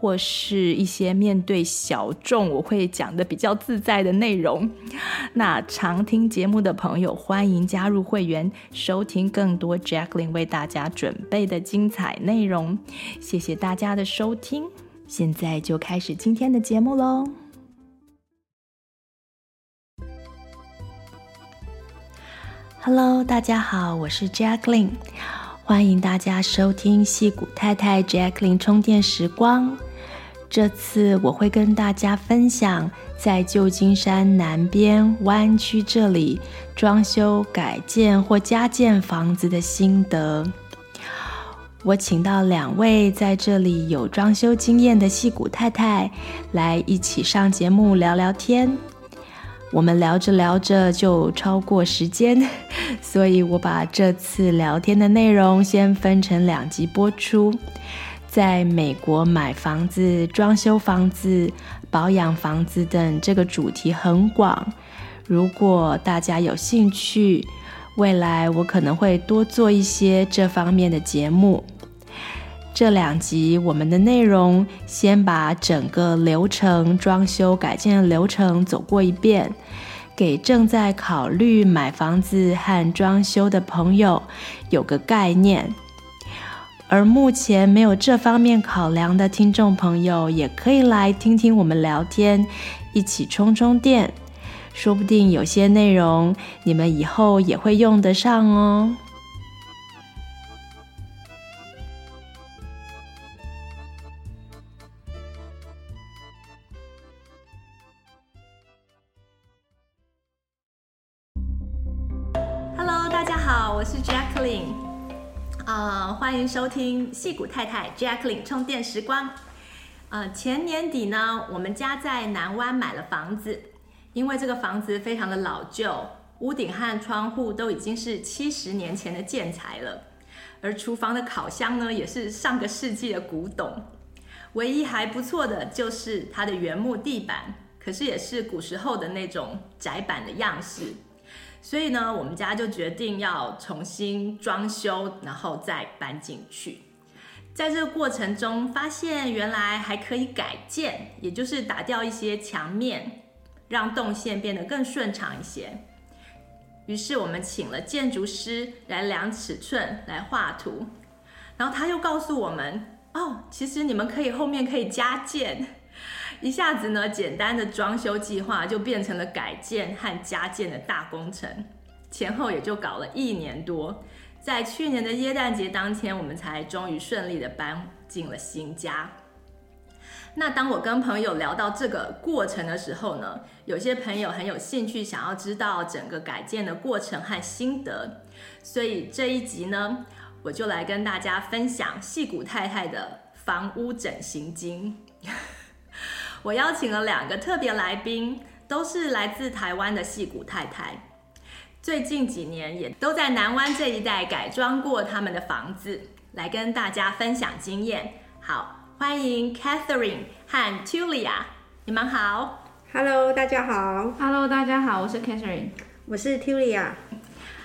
或是一些面对小众，我会讲的比较自在的内容。那常听节目的朋友，欢迎加入会员，收听更多 Jacqueline 为大家准备的精彩内容。谢谢大家的收听，现在就开始今天的节目喽。Hello，大家好，我是 Jacqueline，欢迎大家收听戏骨太太 Jacqueline 充电时光。这次我会跟大家分享在旧金山南边湾区这里装修改建或加建房子的心得。我请到两位在这里有装修经验的戏骨太太来一起上节目聊聊天。我们聊着聊着就超过时间，所以我把这次聊天的内容先分成两集播出。在美国买房子、装修房子、保养房子等，这个主题很广。如果大家有兴趣，未来我可能会多做一些这方面的节目。这两集我们的内容，先把整个流程、装修改建的流程走过一遍，给正在考虑买房子和装修的朋友有个概念。而目前没有这方面考量的听众朋友，也可以来听听我们聊天，一起充充电，说不定有些内容你们以后也会用得上哦。迎收听戏谷太太 Jacqueline 充电时光。呃，前年底呢，我们家在南湾买了房子，因为这个房子非常的老旧，屋顶和窗户都已经是七十年前的建材了，而厨房的烤箱呢，也是上个世纪的古董。唯一还不错的就是它的原木地板，可是也是古时候的那种窄板的样式。所以呢，我们家就决定要重新装修，然后再搬进去。在这个过程中，发现原来还可以改建，也就是打掉一些墙面，让动线变得更顺畅一些。于是我们请了建筑师来量尺寸、来画图，然后他又告诉我们：哦，其实你们可以后面可以加建。一下子呢，简单的装修计划就变成了改建和加建的大工程，前后也就搞了一年多。在去年的耶诞节当天，我们才终于顺利的搬进了新家。那当我跟朋友聊到这个过程的时候呢，有些朋友很有兴趣，想要知道整个改建的过程和心得，所以这一集呢，我就来跟大家分享戏谷太太的房屋整形经。我邀请了两个特别来宾，都是来自台湾的戏骨太太，最近几年也都在南湾这一带改装过他们的房子，来跟大家分享经验。好，欢迎 Catherine 和 Tulia，你们好。Hello，大家好。Hello，大家好，我是 Catherine，我是 Tulia。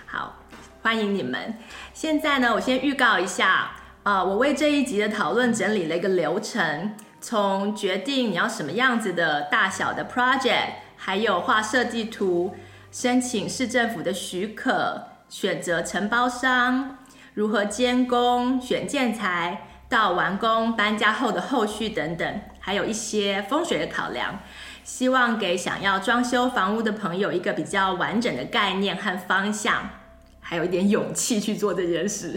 好，欢迎你们。现在呢，我先预告一下，呃，我为这一集的讨论整理了一个流程。从决定你要什么样子的大小的 project，还有画设计图、申请市政府的许可、选择承包商、如何监工、选建材，到完工搬家后的后续等等，还有一些风水的考量，希望给想要装修房屋的朋友一个比较完整的概念和方向，还有一点勇气去做这件事。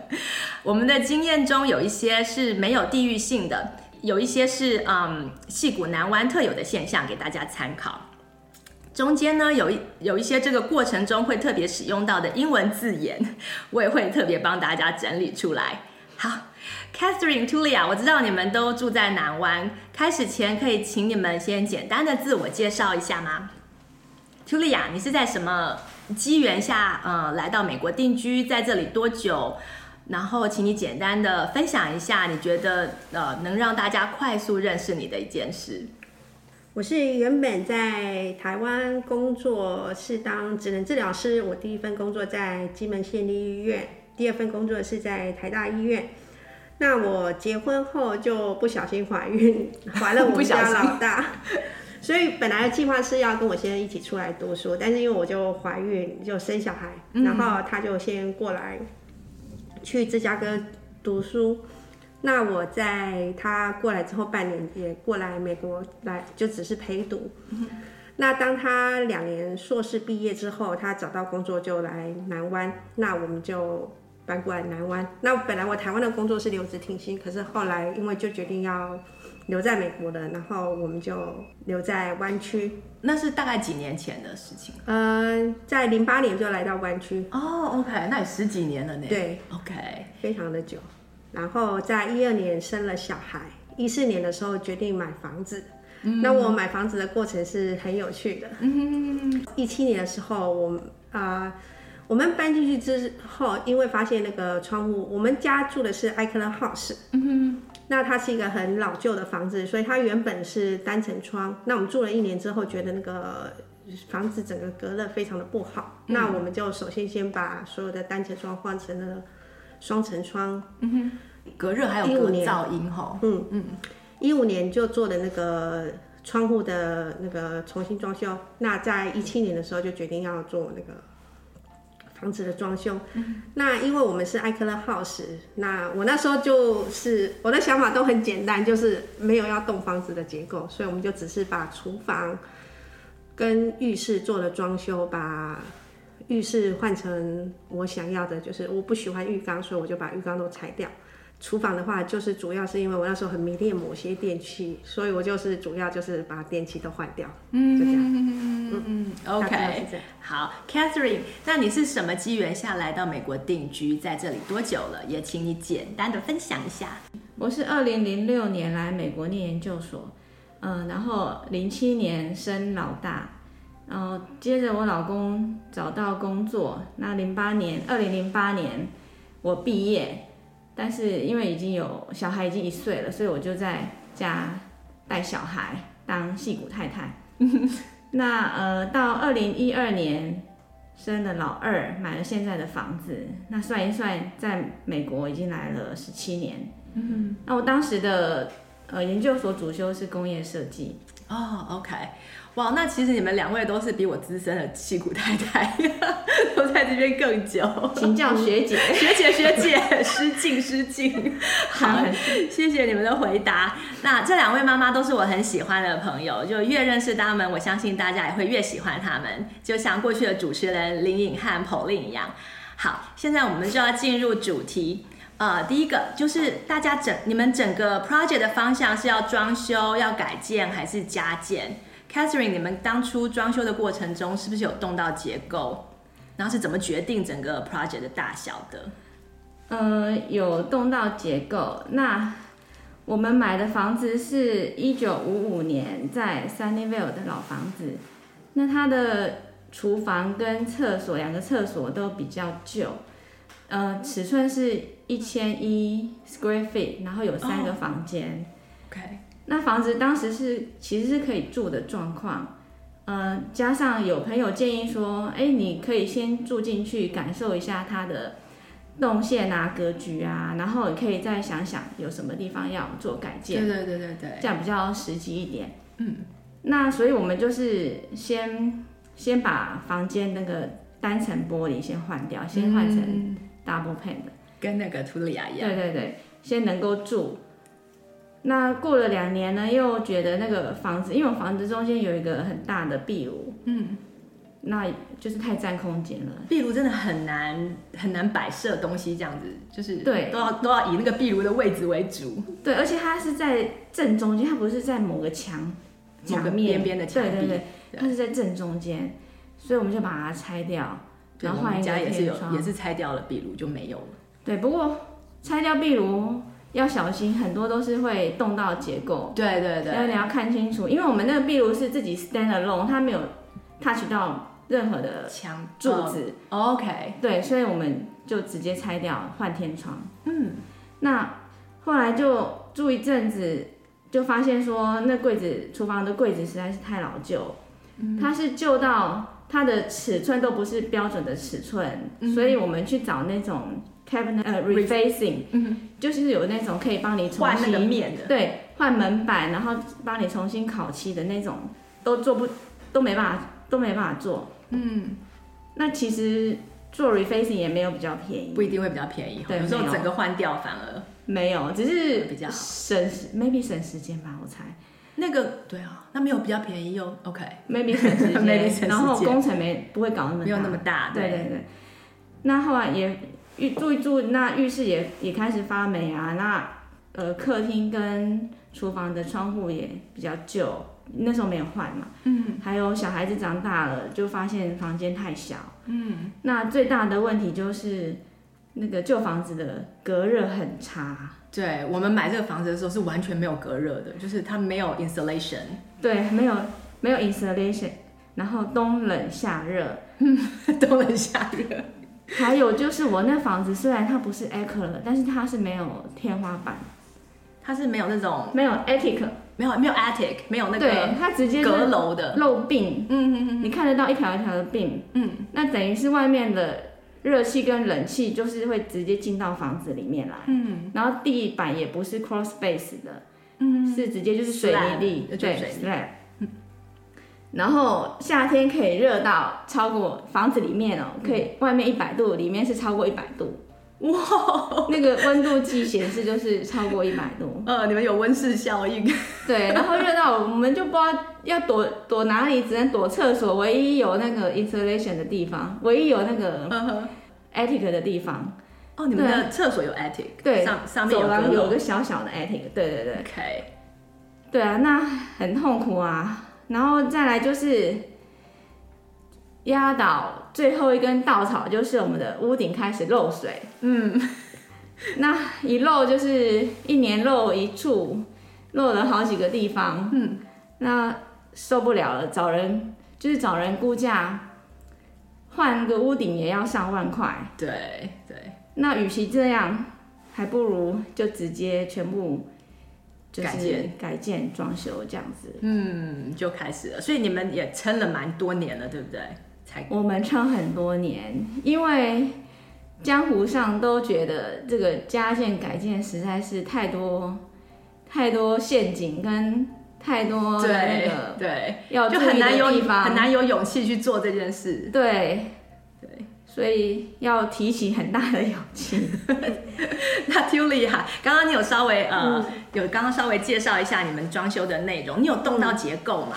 我们的经验中有一些是没有地域性的。有一些是嗯，矽谷南湾特有的现象，给大家参考。中间呢，有一有一些这个过程中会特别使用到的英文字眼，我也会特别帮大家整理出来。好，Catherine、Tulia，我知道你们都住在南湾。开始前，可以请你们先简单的自我介绍一下吗？Tulia，你是在什么机缘下，呃，来到美国定居，在这里多久？然后，请你简单的分享一下，你觉得呃，能让大家快速认识你的一件事。我是原本在台湾工作，是当职能治疗师。我第一份工作在金门县立医院，第二份工作是在台大医院。那我结婚后就不小心怀孕，怀了我们家老大，所以本来的计划是要跟我先生一起出来读书，但是因为我就怀孕就生小孩，然后他就先过来。去芝加哥读书，那我在他过来之后半年也过来美国来，就只是陪读。那当他两年硕士毕业之后，他找到工作就来南湾，那我们就搬过来南湾。那本来我台湾的工作是留职停薪，可是后来因为就决定要留在美国的，然后我们就留在湾区。那是大概几年前的事情。嗯，在零八年就来到湾区。哦，OK，那也十几年了呢。对，OK，非常的久。然后在一二年生了小孩，一四年的时候决定买房子。嗯。那我买房子的过程是很有趣的。嗯。一七年的时候，我啊、呃，我们搬进去之后，因为发现那个窗户，我们家住的是 Eichler House。嗯。那它是一个很老旧的房子，所以它原本是单层窗。那我们住了一年之后，觉得那个房子整个隔热非常的不好。嗯、那我们就首先先把所有的单层窗换成了双层窗。嗯哼，隔热还有隔噪音哈。嗯嗯，一五年就做的那个窗户的那个重新装修。那在一七年的时候就决定要做那个。房子的装修，嗯，那因为我们是艾克勒 house，那我那时候就是我的想法都很简单，就是没有要动房子的结构，所以我们就只是把厨房跟浴室做了装修，把浴室换成我想要的，就是我不喜欢浴缸，所以我就把浴缸都拆掉。厨房的话，就是主要是因为我那时候很迷恋某些电器，所以我就是主要就是把电器都换掉，嗯，就这样，嗯嗯，OK，好，Catherine，那你是什么机缘下来到美国定居，在这里多久了？也请你简单的分享一下。我是二零零六年来美国念研究所，嗯，然后零七年生老大，然后接着我老公找到工作，那零八年，二零零八年我毕业。但是因为已经有小孩已经一岁了，所以我就在家带小孩当戏骨太太。那呃，到二零一二年生了老二，买了现在的房子。那算一算，在美国已经来了十七年。嗯，那我当时的呃研究所主修是工业设计。哦，OK。哇，那其实你们两位都是比我资深的戏骨太太，都在这边更久。请教 学姐，学姐 学姐，失敬失敬。好，谢谢你们的回答。那这两位妈妈都是我很喜欢的朋友，就越认识他们，我相信大家也会越喜欢他们，就像过去的主持人林颖和 Pauline 一样。好，现在我们就要进入主题。呃，第一个就是大家整你们整个 project 的方向是要装修、要改建还是加建？Catherine，你们当初装修的过程中是不是有动到结构？然后是怎么决定整个 project 的大小的？呃，有动到结构。那我们买的房子是一九五五年在 Sunnyvale 的老房子，那它的厨房跟厕所两个厕所都比较旧，呃，尺寸是一千一 square feet，然后有三个房间。Oh, OK。那房子当时是其实是可以住的状况，呃，加上有朋友建议说，哎，你可以先住进去感受一下它的动线啊、格局啊，然后你可以再想想有什么地方要做改建。对对对对对，这样比较实际一点。嗯，那所以我们就是先先把房间那个单层玻璃先换掉，先换成 double pane 的，跟那个图里亚一样。对对对，先能够住。那过了两年呢，又觉得那个房子，因为我房子中间有一个很大的壁炉，嗯，那就是太占空间了。壁炉真的很难很难摆设东西，这样子就是对，都要都要以那个壁炉的位置为主。对，而且它是在正中间，它不是在某个墙墙面边边的墙壁，对对对，它是在正中间，所以我们就把它拆掉，然后换一个家也是有也是拆掉了壁炉就没有了。对，不过拆掉壁炉。要小心，很多都是会动到结构。对对对，所以你要看清楚，因为我们那个壁炉是自己 stand alone，它没有 touch 到任何的墙柱子。哦、OK，对，所以我们就直接拆掉，换天窗。嗯，那后来就住一阵子，就发现说那柜子，厨房的柜子实在是太老旧，嗯、它是旧到它的尺寸都不是标准的尺寸，嗯、所以我们去找那种。Cabinet 呃 refacing，嗯，就是有那种可以帮你重新换那个面的，对，换门板，然后帮你重新烤漆的那种，都做不都没办法都没办法做。嗯，那其实做 refacing 也没有比较便宜，不一定会比较便宜，对，有时候整个换掉反而没有，只是比较省，maybe 省时间吧，我猜。那个对啊，那没有比较便宜哦，OK，maybe 省时间，然后工程没不会搞那么大，没有那么大，对对对。那后来也。浴住一住，那浴室也也开始发霉啊。那呃，客厅跟厨房的窗户也比较旧，那时候没有换嘛。嗯。还有小孩子长大了，就发现房间太小。嗯。那最大的问题就是那个旧房子的隔热很差。对，我们买这个房子的时候是完全没有隔热的，就是它没有 insulation。对，没有没有 insulation，然后冬冷夏热。嗯，冬冷夏热。还有就是我那房子虽然它不是 acre 但是它是没有天花板，它是没有那种没有 attic，没有没有 attic，没有那个对，它直接阁楼的漏病，嗯嗯嗯，你看得到一条一条的病，嗯，那等于是外面的热气跟冷气就是会直接进到房子里面来，嗯，然后地板也不是 cross space 的，嗯，是直接就是水泥地，对，对。然后夏天可以热到超过房子里面哦，可以外面一百度，里面是超过一百度，哇！那个温度计显示就是超过一百度。呃，你们有温室效应。对，然后热到我们就不知道要躲躲哪里，只能躲厕所，唯一有那个 insulation 的地方，唯一有那个 attic 的地方。哦，你们的厕所有 attic？对，上上面有走廊有个小小的 attic。对对对。OK。对啊，那很痛苦啊。然后再来就是压倒最后一根稻草，就是我们的屋顶开始漏水。嗯，那一漏就是一年漏一处，漏了好几个地方。嗯，那受不了了，找人就是找人估价，换个屋顶也要上万块。对对，那与其这样，还不如就直接全部。改建、改建、装修这样子，嗯，就开始了。所以你们也撑了蛮多年了，对不对？才我们撑很多年，因为江湖上都觉得这个加建改建实在是太多太多陷阱跟太多的那个对，要就很难有很难有勇气去做这件事，对对。所以要提起很大的勇气。那 Tuly 哈，刚刚你有稍微呃，嗯、有刚刚稍微介绍一下你们装修的内容。你有动到结构吗？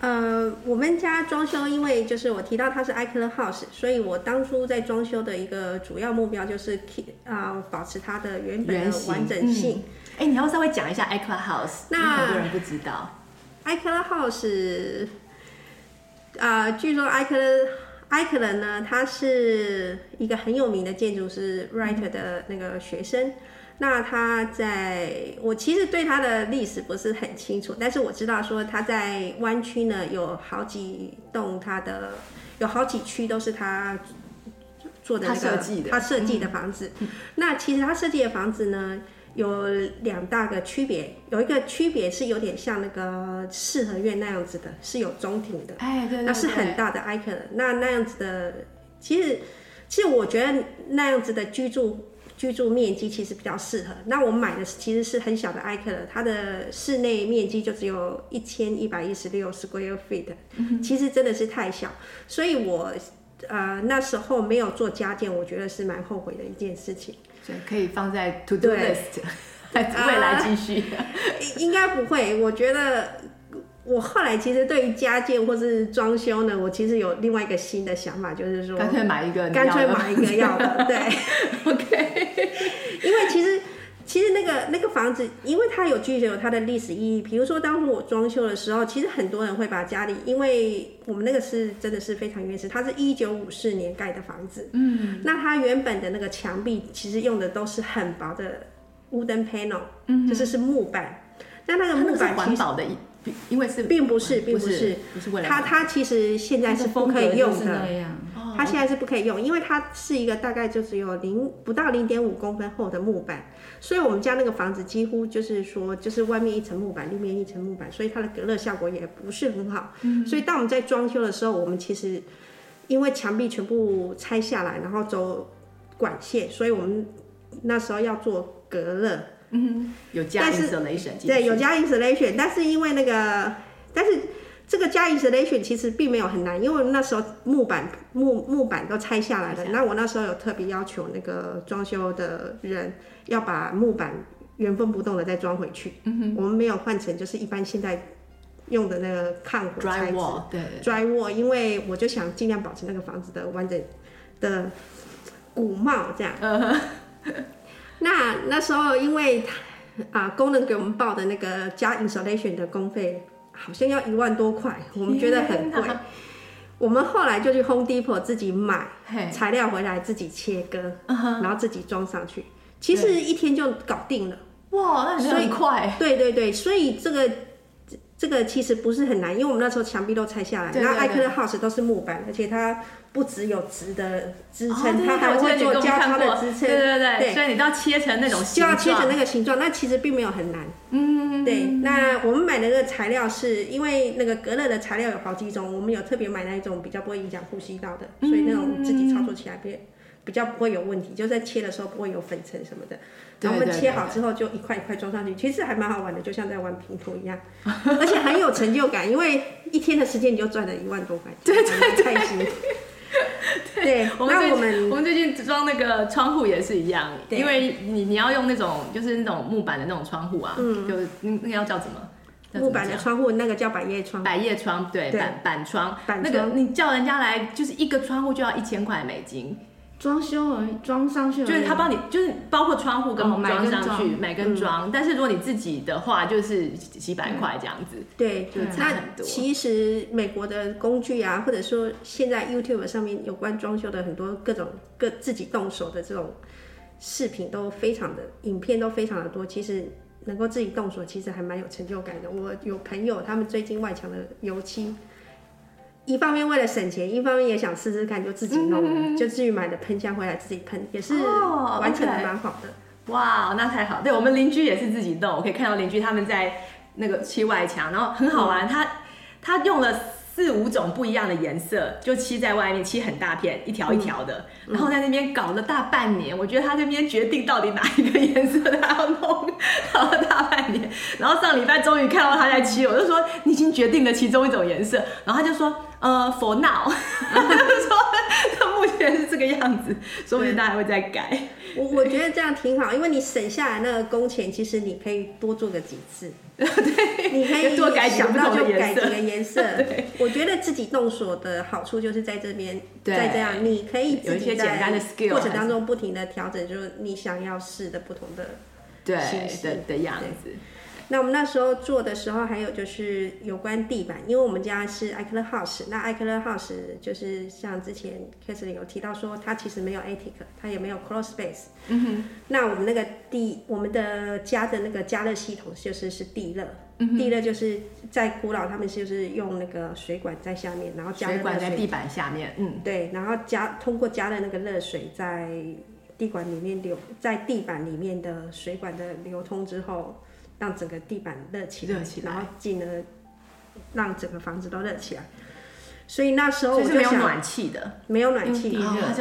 呃，我们家装修，因为就是我提到它是 iColor House，所以我当初在装修的一个主要目标就是 keep 啊、呃，保持它的原本的完整性。哎、嗯欸，你要稍微讲一下 iColor House，那很多人不知道。iColor House，啊、呃，据说 iColor iColor 呢，他是一个很有名的建筑师 Wright 的那个学生。那他在我其实对他的历史不是很清楚，但是我知道说他在湾区呢有好几栋，他的有好几区都是他做的那个他设计的他设计的房子。嗯、那其实他设计的房子呢，有两大个区别，有一个区别是有点像那个四合院那样子的，是有中庭的，哎，对，对，对，那是很大的 icon。那那样子的，其实其实我觉得那样子的居住居住面积其实比较适合。那我买的其实是很小的 icon，它的室内面积就只有一千一百一十六 square feet，其实真的是太小，所以我呃那时候没有做加建，我觉得是蛮后悔的一件事情。所以可以放在 to do list，未来继续。Uh, 应该不会，我觉得我后来其实对于家建或是装修呢，我其实有另外一个新的想法，就是说干脆买一个，干脆买一个要的，对，OK。因为其实。其实那个那个房子，因为它有具有它的历史意义。比如说，当初我装修的时候，其实很多人会把家里，因为我们那个是真的是非常原始，它是一九五四年盖的房子。嗯，那它原本的那个墙壁其实用的都是很薄的 wooden panel，嗯，就是是木板。那那个木板环保的，因为是并不是，并不是，不是为了它它其实现在是不可以用的。它现在是不可以用，因为它是一个大概就只有零不到零点五公分厚的木板，所以我们家那个房子几乎就是说，就是外面一层木板，里面一层木板，所以它的隔热效果也不是很好。嗯，所以当我们在装修的时候，我们其实因为墙壁全部拆下来，然后走管线，所以我们那时候要做隔热。嗯，有加 insulation，对，有加 insulation，但是因为那个，但是。这个加 insulation 其实并没有很难，因为那时候木板木木板都拆下来了。那我那时候有特别要求那个装修的人要把木板原封不动的再装回去。嗯哼，我们没有换成就是一般现在用的那个抗火材质。Drywall，对，Drywall，因为我就想尽量保持那个房子的完整的古貌这样。Uh huh. 那那时候因为啊工人给我们报的那个加 insulation 的工费。好像要一万多块，我们觉得很贵。我们后来就去 Home Depot 自己买材料回来，自己切割，uh huh. 然后自己装上去。其实一天就搞定了。哇，那很快。对对对，所以这个。这个其实不是很难，因为我们那时候墙壁都拆下来，那艾克的 house 都是木板，而且它不只有直的支撑，哦、它还会做交叉的支撑。对对对，对所以你都要切成那种形状，就要切成那个形状，那其实并没有很难。嗯，对。那我们买的那个材料是因为那个隔热的材料有好几种，我们有特别买那一种比较不会影响呼吸道的，所以那种自己操作起来比比较不会有问题，就在切的时候不会有粉尘什么的。然后我们切好之后就一块一块装上去，其实还蛮好玩的，就像在玩拼图一样，而且很有成就感，因为一天的时间你就赚了一万多块，对对对，开心。对，那我们我们最近装那个窗户也是一样，因为你你要用那种就是那种木板的那种窗户啊，嗯，就那个要叫什么？木板的窗户那个叫百叶窗，百叶窗，对，板板窗，那个你叫人家来就是一个窗户就要一千块美金。装修而已，装上去就是他帮你，就是包括窗户跟装上去，买跟装。但是如果你自己的话，就是几百块这样子。对，就差很多。其实美国的工具啊，或者说现在 YouTube 上面有关装修的很多各种各自己动手的这种视频都非常的，影片都非常的多。其实能够自己动手，其实还蛮有成就感的。我有朋友，他们最近外墙的油漆。一方面为了省钱，一方面也想试试看，就自己弄，嗯、就至于买的喷枪回来自己喷，也是完成的蛮好的。哇，那太好！对，我们邻居也是自己弄，我可以看到邻居他们在那个砌外墙，然后很好玩，嗯、他他用了。四五种不一样的颜色，就漆在外面，漆很大片，一条一条的，嗯、然后在那边搞了大半年。我觉得他那边决定到底哪一个颜色他要 弄，搞了大半年。然后上礼拜终于看到他在漆，我就说你已经决定了其中一种颜色，然后他就说呃，for now，他就说他目前是这个样子，说不定他还会再改。我我觉得这样挺好，因为你省下来那个工钱，其实你可以多做个几次。对，你可以多改想到就改几个颜色。对，我觉得自己动手的好处就是在这边，在这样你可以有一些简单的 skill，过程当中不停的调整，就是你想要试的不同的对的的样子。那我们那时候做的时候，还有就是有关地板，因为我们家是艾克勒 house，那艾克勒 house 就是像之前 k a t h e r i n 有提到说，它其实没有 attic，它也没有 crawl space。嗯哼。那我们那个地，我们的家的那个加热系统就是是地热，地热就是在古老他们就是用那个水管在下面，然后加热水管在地板下面，嗯，对，然后加通过加热那个热水在地管里面流，在地板里面的水管的流通之后。让整个地板热起来，起来。然后进而让整个房子都热起来。所以那时候我就想，没有暖气的，没有暖气，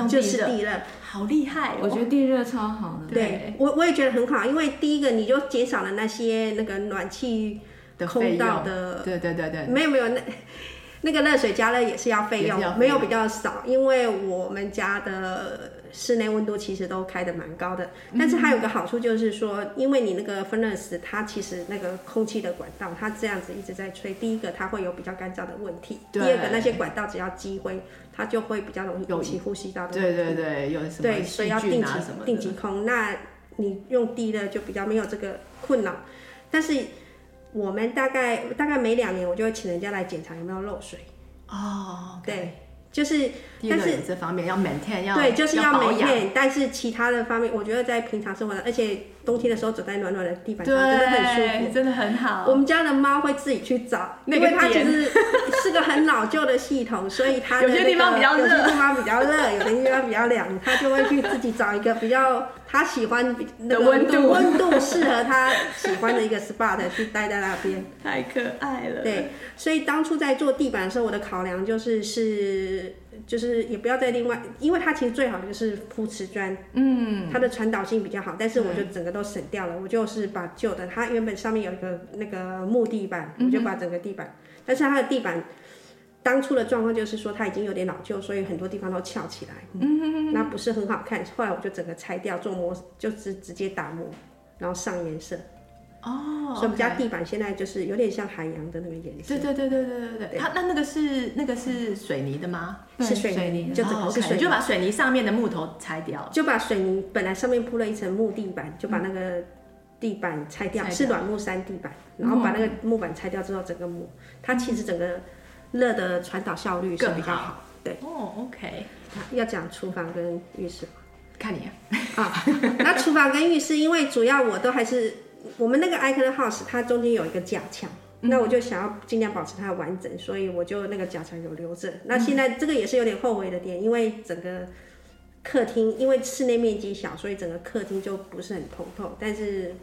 就是地热，好厉害！我觉得地热超好的。对，我我也觉得很好，因为第一个你就减少了那些那个暖气的空道的，对对对对，没有没有那那个热水加热也是要费用，没有比较少，因为我们家的。室内温度其实都开的蛮高的，但是它有个好处就是说，因为你那个 furnace 它其实那个空气的管道，它这样子一直在吹，第一个它会有比较干燥的问题，第二个那些管道只要积灰，它就会比较容易引起呼吸道的问题。对对对，有什么对，所以要定期定期空。那你用低的就比较没有这个困扰，但是我们大概大概每两年我就会请人家来检查有没有漏水。哦，对。就是，但是这方面要 maintain，要对，就是要保养。但是其他的方面，我觉得在平常生活的，而且冬天的时候走在暖暖的地板上，真的很舒服，真的很好。我们家的猫会自己去找，因为它其实是个很老旧的系统，所以它、那个、有些地方比较热，有些地方比较热，有的地方比较凉，它就会去自己找一个比较它喜欢的温度，温度适合它喜欢的一个 spot 去待在那边。太可爱了。对，所以当初在做地板的时候，我的考量就是是。就是也不要再另外，因为它其实最好的就是铺瓷砖，嗯，它的传导性比较好，但是我就整个都省掉了，我就是把旧的，它原本上面有一个那个木地板，我就把整个地板，但是它的地板当初的状况就是说它已经有点老旧，所以很多地方都翘起来，嗯，那不是很好看，后来我就整个拆掉做模，就是直接打磨，然后上颜色。哦，oh, okay. 所以我们家地板现在就是有点像海洋的那个颜色。对对对对对对对。它那那个是那个是水泥的吗？是水泥，就整个是水泥。就把水泥上面的木头拆掉。就把水泥本来上面铺了一层木地板，就把那个地板拆掉，是软木杉地板，然后把那个木板拆掉之后，整个木它其实整个热的传导效率是比较好。对。哦，OK。要讲厨房跟浴室。看你啊。那厨房跟浴室，因为主要我都还是。我们那个 Icon House 它中间有一个假墙，嗯、那我就想要尽量保持它的完整，所以我就那个假墙有留着。那现在这个也是有点后悔的点，因为整个客厅因为室内面积小，所以整个客厅就不是很通透。但是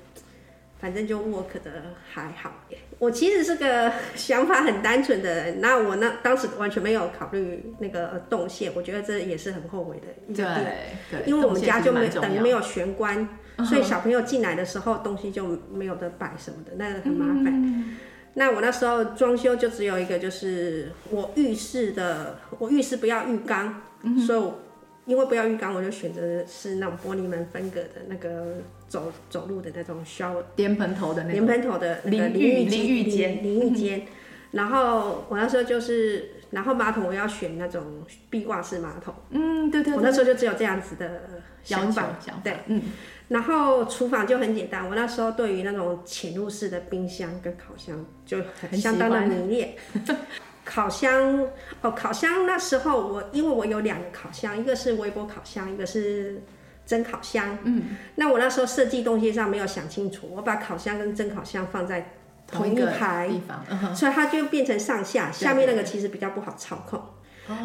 反正就 work 的还好。我其实是个想法很单纯的人，那我那当时完全没有考虑那个动线，我觉得这也是很后悔的一个点。对，因为我们家就没等于没有玄关。所以小朋友进来的时候，东西就没有得摆什么的，那个很麻烦。嗯、那我那时候装修就只有一个，就是我浴室的，我浴室不要浴缸，嗯、所以我因为不要浴缸，我就选择是那种玻璃门分隔的那个走走路的那种 shower 莲盆头的那种莲盆头的淋浴淋浴间淋浴间。然后我那时候就是，然后马桶我要选那种壁挂式马桶。嗯，对对，对。我那时候就只有这样子的想法，想法对，嗯。然后厨房就很简单，我那时候对于那种潜入式的冰箱跟烤箱就很相当的迷恋。烤箱哦，烤箱那时候我因为我有两个烤箱，一个是微波烤箱，一个是蒸烤箱。嗯，那我那时候设计东西上没有想清楚，我把烤箱跟蒸烤箱放在同一排地方，嗯、所以它就变成上下，下面那个其实比较不好操控。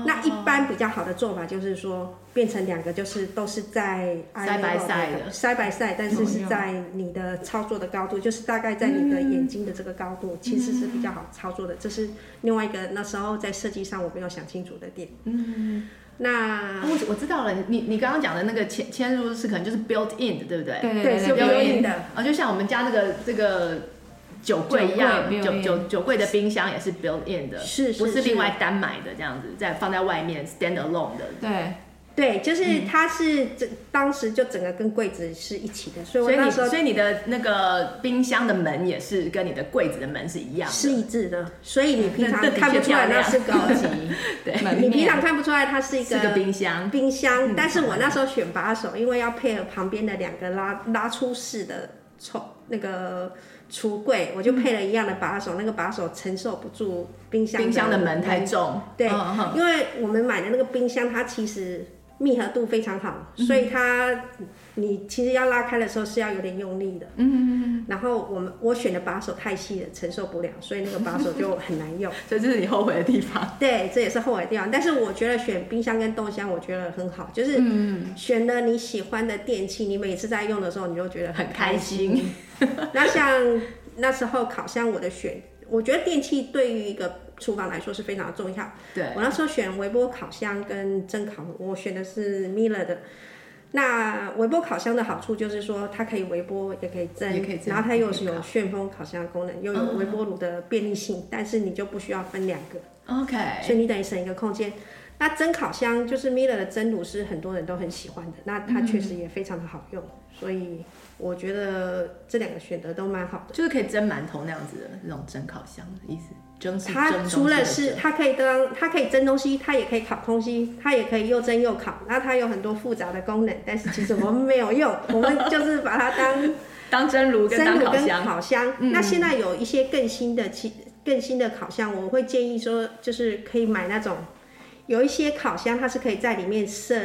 那一般比较好的做法就是说，变成两个，就是都是在 side by side 的 side side，但是是在你的操作的高度，就是大概在你的眼睛的这个高度，其实是比较好操作的。这是另外一个那时候在设计上我没有想清楚的点。嗯，那我我知道了，你你刚刚讲的那个嵌嵌入式可能就是 built in 的，对不对？对对对，是 built in 的。啊，就像我们家那个这个。酒柜一样，酒酒酒柜的冰箱也是 built in 的，是，不是另外单买的这样子，在放在外面 stand alone 的。对，对，就是它是这当时就整个跟柜子是一起的，所以我那时候，所以你的那个冰箱的门也是跟你的柜子的门是一样，是一致的，所以你平常看不出来那是高级，对，你平常看不出来它是一个冰箱，冰箱，但是我那时候选把手，因为要配合旁边的两个拉拉出式的抽那个。橱柜，我就配了一样的把手，嗯、那个把手承受不住冰箱冰箱的门太重。对，哦、因为我们买的那个冰箱，它其实密合度非常好，嗯、所以它你其实要拉开的时候是要有点用力的。嗯，然后我们我选的把手太细了，承受不了，所以那个把手就很难用。所以这是你后悔的地方。对，这也是后悔的地方。但是我觉得选冰箱跟冻箱，我觉得很好，就是选了你喜欢的电器，你每次在用的时候，你就觉得很开心。那像那时候烤箱，我的选，我觉得电器对于一个厨房来说是非常的重要。对，我那时候选微波烤箱跟蒸烤，我选的是 Miele 的。那微波烤箱的好处就是说，它可以微波，也可以蒸，也可以蒸，然后它又是有旋风烤箱的功能，又有微波炉的便利性，但是你就不需要分两个。OK，所以你等于省一个空间。那蒸烤箱就是 Miele 的蒸炉，是很多人都很喜欢的，那它确实也非常的好用，所以。我觉得这两个选择都蛮好的，就是可以蒸馒头那样子的那种蒸烤箱的意思。蒸它除了是它可以当它可以蒸东西，它也可以烤东西，它也可以又蒸又烤。那它有很多复杂的功能，但是其实我们没有用，我们就是把它当 当蒸炉跟当烤箱。跟烤箱。嗯、那现在有一些更新的其更新的烤箱，我会建议说，就是可以买那种有一些烤箱，它是可以在里面设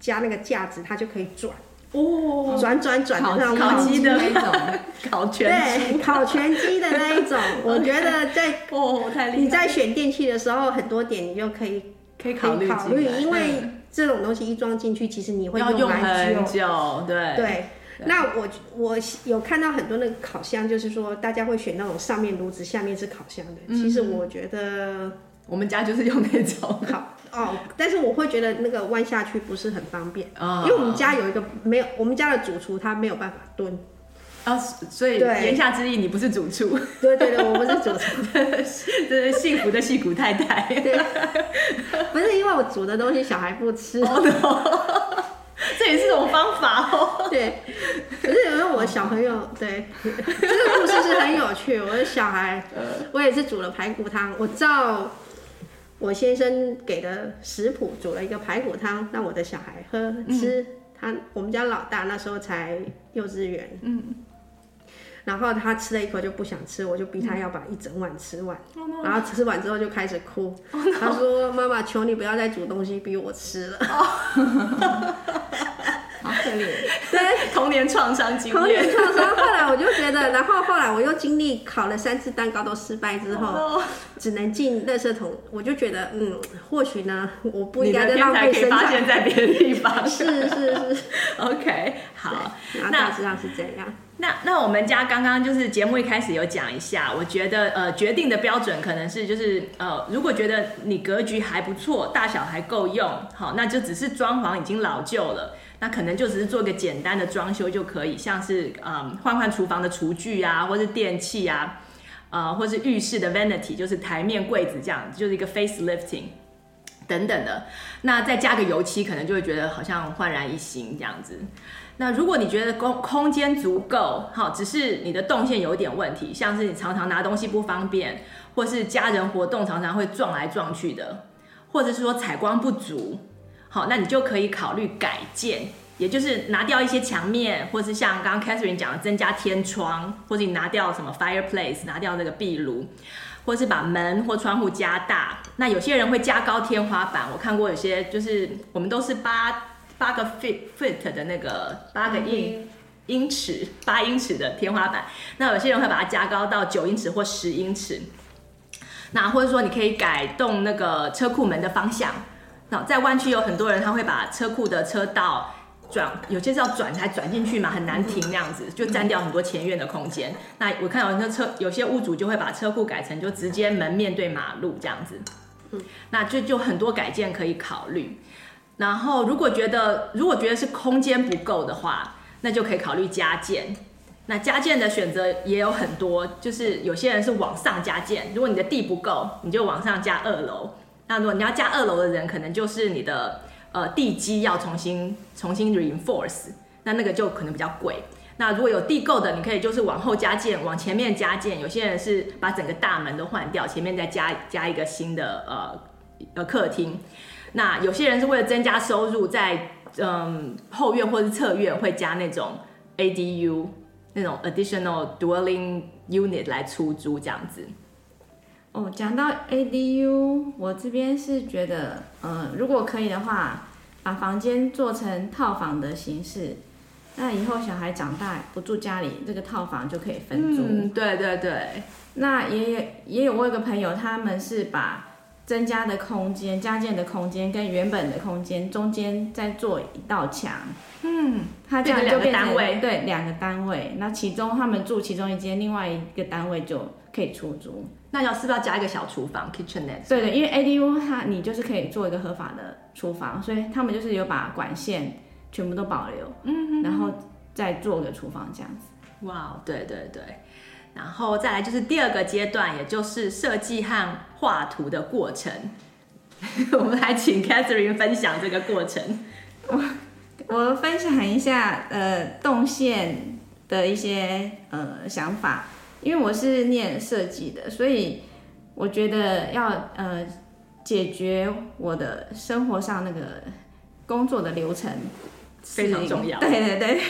加那个架子，它就可以转。哦，转转转的那种烤鸡的那种，烤全对，烤全鸡的那一种，我觉得在 哦，太厉害，你在选电器的时候，很多点你就可以可以考虑考虑，因为这种东西一装进去，其实你会用很久，久对。对。那我我有看到很多那个烤箱，就是说大家会选那种上面炉子，下面是烤箱的。嗯、其实我觉得我们家就是用那种。好哦，但是我会觉得那个弯下去不是很方便，哦、因为我们家有一个没有，我们家的主厨他没有办法蹲啊，所以言下之意你不是主厨。对对对，我不是主厨，这是幸福的戏骨太太。对，不是因为我煮的东西小孩不吃。Oh no. 这也是种方法哦。对，可是因为我小朋友，对，这个故事是很有趣。我的小孩，我也是煮了排骨汤，我照我先生给的食谱煮了一个排骨汤，让我的小孩喝吃。他我们家老大那时候才幼稚园，嗯。然后他吃了一口就不想吃，我就逼他要把一整碗吃完。嗯、然后吃完之后就开始哭，哦、他说：“妈妈，求你不要再煮东西逼我吃了。哦”好可怜。对，童年创伤经历。童年创伤。后来我就觉得，然后后来我又经历烤了三次蛋糕都失败之后，哦、只能进垃圾桶。我就觉得，嗯，或许呢，我不应该再浪费生产。发现在别的地方。是是是。OK，好。那大致上是这样。那那我们家刚刚就是节目一开始有讲一下，我觉得呃决定的标准可能是就是呃如果觉得你格局还不错，大小还够用，好，那就只是装潢已经老旧了，那可能就只是做个简单的装修就可以，像是嗯换换厨房的厨具啊，或是电器啊，呃或是浴室的 vanity 就是台面柜子这样，就是一个 facelifting 等等的，那再加个油漆，可能就会觉得好像焕然一新这样子。那如果你觉得空空间足够，好，只是你的动线有点问题，像是你常常拿东西不方便，或是家人活动常常会撞来撞去的，或者是说采光不足，好，那你就可以考虑改建，也就是拿掉一些墙面，或是像刚刚 Catherine 讲的增加天窗，或者你拿掉什么 fireplace，拿掉那个壁炉，或是把门或窗户加大。那有些人会加高天花板，我看过有些就是我们都是八。八个 feet feet 的那个八个英英尺八英尺的天花板，那有些人会把它加高到九英尺或十英尺。那或者说你可以改动那个车库门的方向。那在湾区有很多人他会把车库的车道转，有些是要转才转进去嘛，很难停那样子，就占掉很多前院的空间。那我看有些车有些屋主就会把车库改成就直接门面对马路这样子。那就就很多改建可以考虑。然后，如果觉得如果觉得是空间不够的话，那就可以考虑加建。那加建的选择也有很多，就是有些人是往上加建。如果你的地不够，你就往上加二楼。那如果你要加二楼的人，可能就是你的呃地基要重新重新 reinforce，那那个就可能比较贵。那如果有地够的，你可以就是往后加建，往前面加建。有些人是把整个大门都换掉，前面再加加一个新的呃呃客厅。那有些人是为了增加收入，在嗯后院或是侧院会加那种 ADU 那种 additional dwelling unit 来出租这样子。哦，讲到 ADU，我这边是觉得，嗯，如果可以的话，把房间做成套房的形式，那以后小孩长大不住家里，这个套房就可以分租。嗯，对对对。那也也有我有个朋友，他们是把增加的空间、加建的空间跟原本的空间中间再做一道墙，嗯，他这样就变成单位，对，两个单位。那其中他们住其中一间，另外一个单位就可以出租。那要是不是要加一个小厨房 kitchenette？对对，因为 ADU 它你就是可以做一个合法的厨房，所以他们就是有把管线全部都保留，嗯，然后再做个厨房这样子。哇，对对对。然后再来就是第二个阶段，也就是设计和画图的过程。我们来请 Catherine 分享这个过程。我 我分享一下呃动线的一些呃想法，因为我是念设计的，所以我觉得要呃解决我的生活上那个工作的流程非常重要。对对对。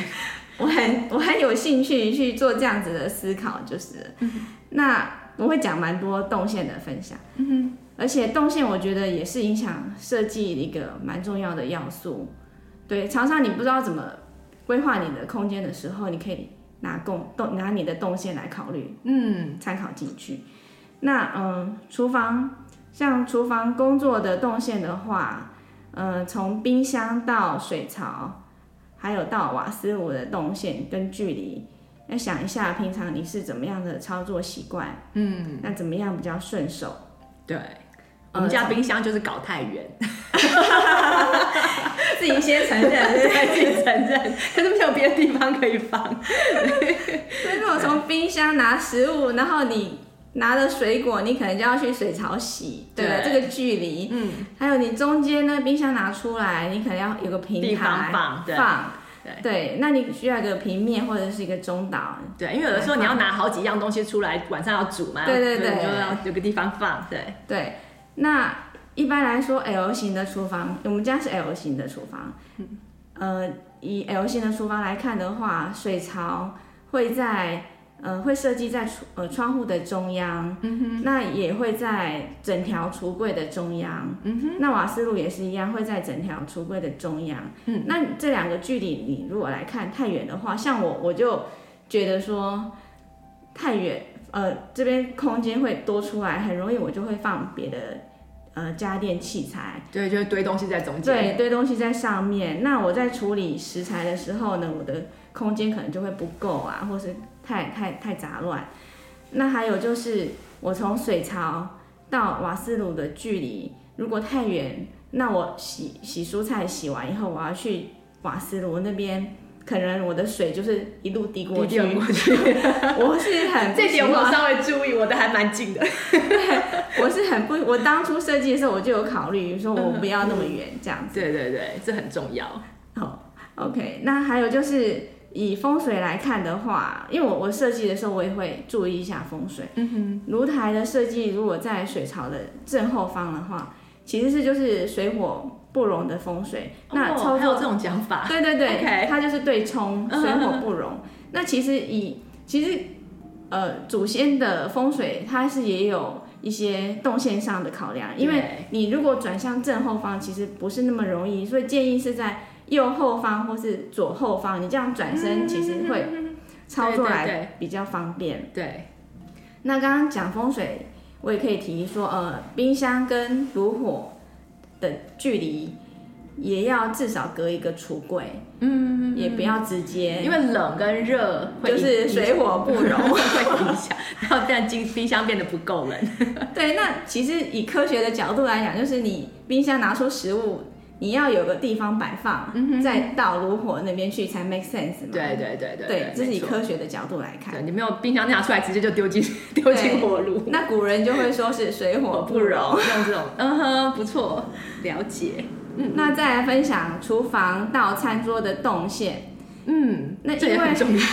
我很 我很有兴趣去做这样子的思考，就是，嗯、那我会讲蛮多动线的分享，而且动线我觉得也是影响设计一个蛮重要的要素。对，常常你不知道怎么规划你的空间的时候，你可以拿动动拿你的动线来考虑，嗯，参考进去。那嗯，厨房像厨房工作的动线的话，嗯，从冰箱到水槽，还有到瓦斯炉的动线跟距离，要想一下平常你是怎么样的操作习惯，嗯，那怎么样比较顺手？对，我们家冰箱就是搞太远，自己先承认，对，自己承认，可是没有别的地方可以放。所以如果从冰箱拿食物，然后你。拿了水果，你可能就要去水槽洗，对，对。这个距离，嗯，还有你中间呢，冰箱拿出来，你可能要有个平台放，对，放。对，对，那你需要一个平面或者是一个中岛，对，因为有的时候你要拿好几样东西出来，晚上要煮嘛，对对对，就要有个地方放，对。对。那一般来说，L 型的厨房，我们家是 L 型的厨房，嗯，呃，以 L 型的厨房来看的话，水槽会在。呃，会设计在窗呃窗户的中央，嗯哼，那也会在整条橱柜的中央，嗯哼，那瓦斯炉也是一样，会在整条橱柜的中央，嗯，那这两个距离你如果来看太远的话，像我我就觉得说太远，呃，这边空间会多出来，很容易我就会放别的呃家电器材，对，就是堆东西在中间，对，堆东西在上面，那我在处理食材的时候呢，我的空间可能就会不够啊，或是。太太太杂乱，那还有就是我从水槽到瓦斯炉的距离如果太远，那我洗洗蔬菜洗完以后，我要去瓦斯炉那边，可能我的水就是一路滴过去。滴过去我是很这点我稍微注意，我的还蛮近的。对，我是很不，我当初设计的时候我就有考虑说，我不要那么远这样子。对对对，这很重要。好，OK，那还有就是。以风水来看的话，因为我我设计的时候，我也会注意一下风水。嗯哼，炉台的设计如果在水槽的正后方的话，其实是就是水火不容的风水。哦、那操作这种讲法，对对对. 它就是对冲水火不容。嗯、那其实以其实呃祖先的风水，它是也有一些动线上的考量，因为你如果转向正后方，其实不是那么容易，所以建议是在。右后方或是左后方，你这样转身其实会操作来比较方便。对，对，对，那刚刚讲风水，我也可以提说，呃，冰箱跟炉火的距离也要至少隔一个橱柜，嗯，也不要直接，因为冷跟热就是水火不容 会影响，然后这样冰冰箱变得不够冷。对，那其实以科学的角度来讲，就是你冰箱拿出食物。你要有个地方摆放，嗯、再到炉火那边去才 make sense 嘛。对对对对，对，这是以科学的角度来看。你没有冰箱拿出来，直接就丢进 丢进火炉。那古人就会说是水火不容，用这种，嗯哼，不错，了解。嗯，那再来分享厨房到餐桌的动线。嗯，那这也很重要。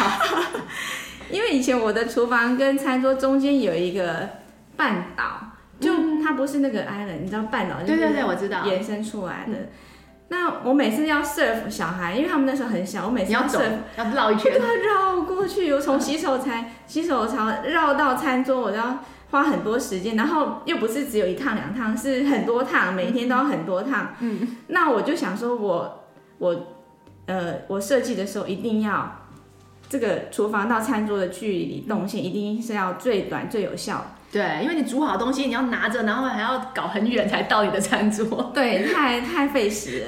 因为以前我的厨房跟餐桌中间有一个半岛。就它不是那个 island，你知道半岛就是对对对，我知道延伸出来的。那我每次要 serve 小孩，因为他们那时候很小，我每次要 serve 要绕一圈，要绕过去。我从洗手台、洗手槽绕到餐桌，我都要花很多时间。然后又不是只有一趟两趟，是很多趟，每天都要很多趟。嗯，那我就想说我，我我呃，我设计的时候一定要这个厨房到餐桌的距离动线一定是要最短最有效。对，因为你煮好东西，你要拿着，然后还要搞很远才到你的餐桌。对，太太费时